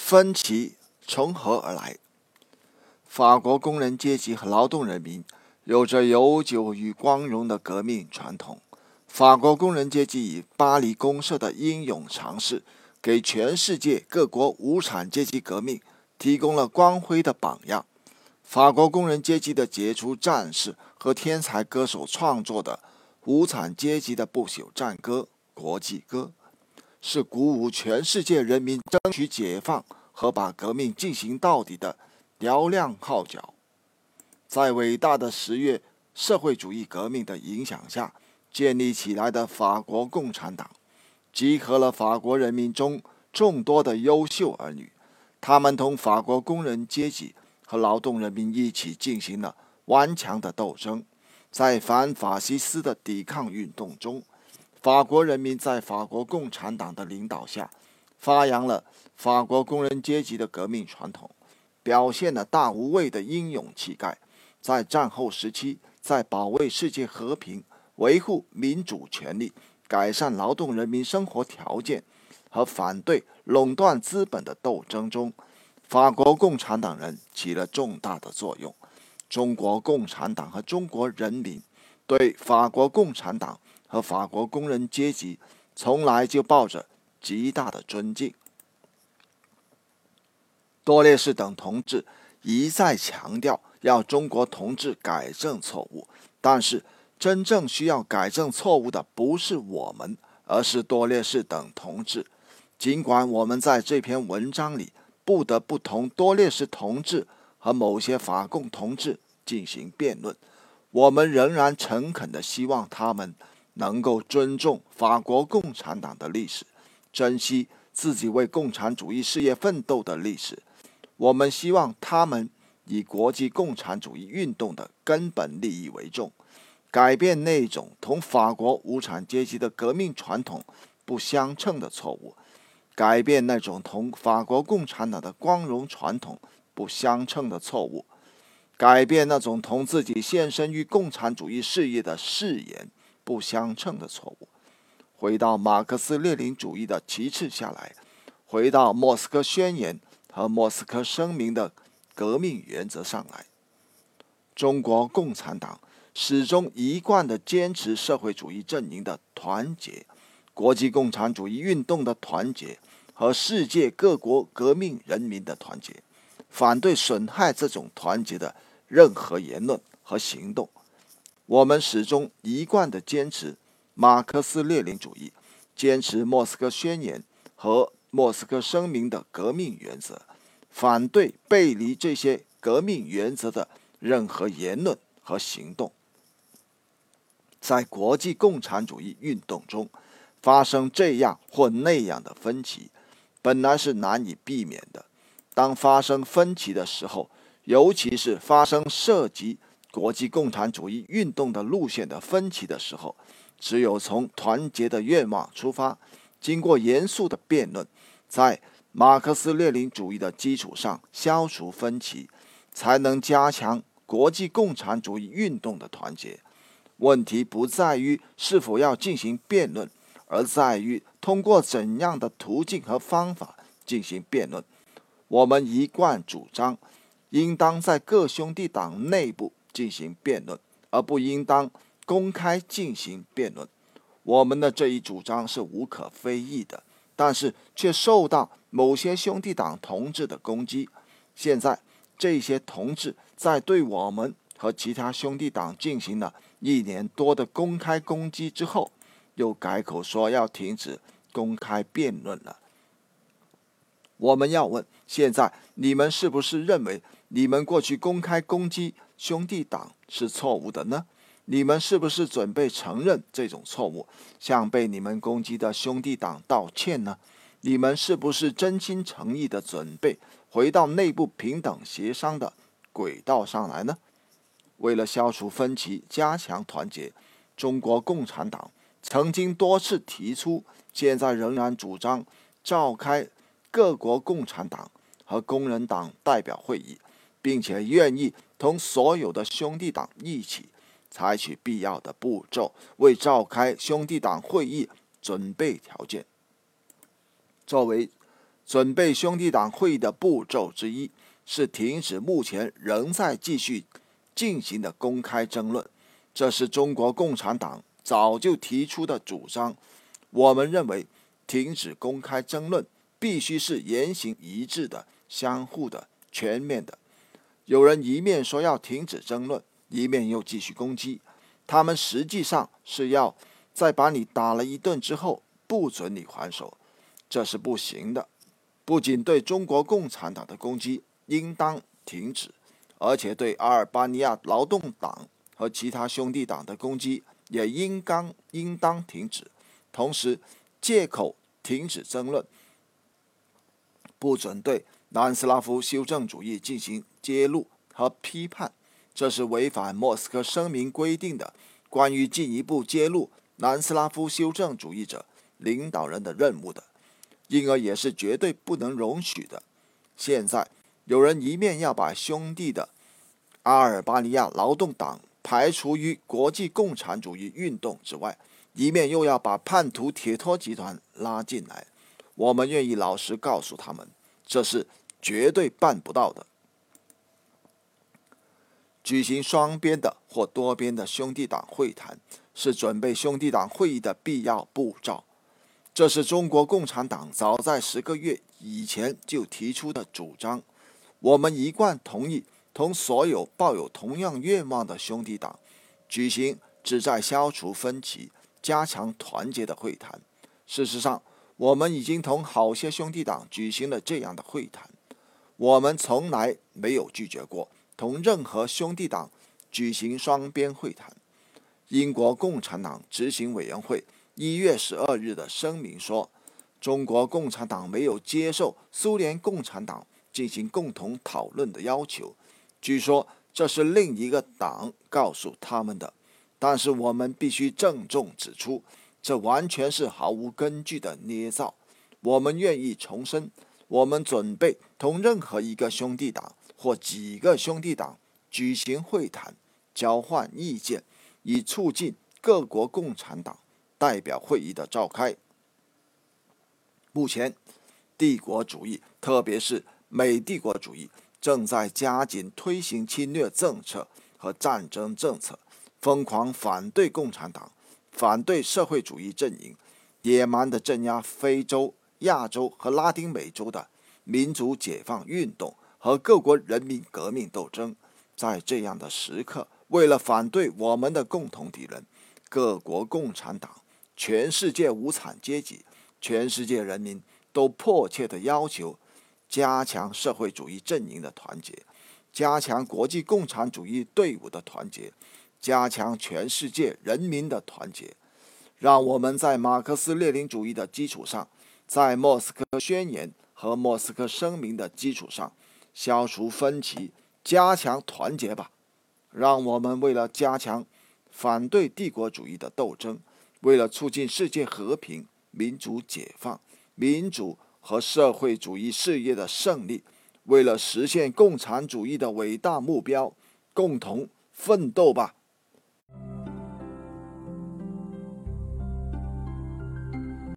分歧从何而来？法国工人阶级和劳动人民有着悠久与光荣的革命传统。法国工人阶级以巴黎公社的英勇尝试，给全世界各国无产阶级革命提供了光辉的榜样。法国工人阶级的杰出战士和天才歌手创作的无产阶级的不朽战歌《国际歌》。是鼓舞全世界人民争取解放和把革命进行到底的嘹亮号角。在伟大的十月社会主义革命的影响下建立起来的法国共产党，集合了法国人民中众多的优秀儿女，他们同法国工人阶级和劳动人民一起进行了顽强的斗争，在反法西斯的抵抗运动中。法国人民在法国共产党的领导下，发扬了法国工人阶级的革命传统，表现了大无畏的英勇气概。在战后时期，在保卫世界和平、维护民主权利、改善劳动人民生活条件和反对垄断资本的斗争中，法国共产党人起了重大的作用。中国共产党和中国人民对法国共产党。和法国工人阶级从来就抱着极大的尊敬。多列士等同志一再强调要中国同志改正错误，但是真正需要改正错误的不是我们，而是多列士等同志。尽管我们在这篇文章里不得不同多列士同志和某些法共同志进行辩论，我们仍然诚恳地希望他们。能够尊重法国共产党的历史，珍惜自己为共产主义事业奋斗的历史。我们希望他们以国际共产主义运动的根本利益为重，改变那种同法国无产阶级的革命传统不相称的错误，改变那种同法国共产党的光荣传统不相称的错误，改变那种同自己献身于共产主义事业的誓言。不相称的错误。回到马克思列宁主义的旗帜下来，回到莫斯科宣言和莫斯科声明的革命原则上来。中国共产党始终一贯的坚持社会主义阵营的团结、国际共产主义运动的团结和世界各国革命人民的团结，反对损害这种团结的任何言论和行动。我们始终一贯地坚持马克思列宁主义，坚持莫斯科宣言和莫斯科声明的革命原则，反对背离这些革命原则的任何言论和行动。在国际共产主义运动中，发生这样或那样的分歧，本来是难以避免的。当发生分歧的时候，尤其是发生涉及。国际共产主义运动的路线的分歧的时候，只有从团结的愿望出发，经过严肃的辩论，在马克思列宁主义的基础上消除分歧，才能加强国际共产主义运动的团结。问题不在于是否要进行辩论，而在于通过怎样的途径和方法进行辩论。我们一贯主张，应当在各兄弟党内部。进行辩论，而不应当公开进行辩论。我们的这一主张是无可非议的，但是却受到某些兄弟党同志的攻击。现在，这些同志在对我们和其他兄弟党进行了一年多的公开攻击之后，又改口说要停止公开辩论了。我们要问：现在你们是不是认为你们过去公开攻击？兄弟党是错误的呢？你们是不是准备承认这种错误，向被你们攻击的兄弟党道歉呢？你们是不是真心诚意的准备回到内部平等协商的轨道上来呢？为了消除分歧、加强团结，中国共产党曾经多次提出，现在仍然主张召开各国共产党和工人党代表会议，并且愿意。同所有的兄弟党一起采取必要的步骤，为召开兄弟党会议准备条件。作为准备兄弟党会议的步骤之一是停止目前仍在继续进行的公开争论。这是中国共产党早就提出的主张。我们认为，停止公开争论必须是言行一致的、相互的、全面的。有人一面说要停止争论，一面又继续攻击，他们实际上是要在把你打了一顿之后，不准你还手，这是不行的。不仅对中国共产党的攻击应当停止，而且对阿尔巴尼亚劳动党和其他兄弟党的攻击也应当应当停止。同时，借口停止争论，不准对南斯拉夫修正主义进行揭露和批判，这是违反莫斯科声明规定的关于进一步揭露南斯拉夫修正主义者领导人的任务的。因而也是绝对不能容许的。现在有人一面要把兄弟的阿尔巴尼亚劳动党排除于国际共产主义运动之外，一面又要把叛徒铁托集团拉进来。我们愿意老实告诉他们，这是绝对办不到的。举行双边的或多边的兄弟党会谈，是准备兄弟党会议的必要步骤。这是中国共产党早在十个月以前就提出的主张，我们一贯同意同所有抱有同样愿望的兄弟党举行旨在消除分歧、加强团结的会谈。事实上，我们已经同好些兄弟党举行了这样的会谈。我们从来没有拒绝过同任何兄弟党举行双边会谈。英国共产党执行委员会。一月十二日的声明说，中国共产党没有接受苏联共产党进行共同讨论的要求。据说这是另一个党告诉他们的，但是我们必须郑重指出，这完全是毫无根据的捏造。我们愿意重申，我们准备同任何一个兄弟党或几个兄弟党举行会谈，交换意见，以促进各国共产党。代表会议的召开。目前，帝国主义，特别是美帝国主义，正在加紧推行侵略政策和战争政策，疯狂反对共产党，反对社会主义阵营，野蛮地镇压非洲、亚洲和拉丁美洲的民族解放运动和各国人民革命斗争。在这样的时刻，为了反对我们的共同敌人——各国共产党。全世界无产阶级、全世界人民都迫切地要求加强社会主义阵营的团结，加强国际共产主义队伍的团结，加强全世界人民的团结。让我们在马克思列宁主义的基础上，在莫斯科宣言和莫斯科声明的基础上，消除分歧，加强团结吧。让我们为了加强反对帝国主义的斗争。为了促进世界和平、民主解放、民主和社会主义事业的胜利，为了实现共产主义的伟大目标，共同奋斗吧！you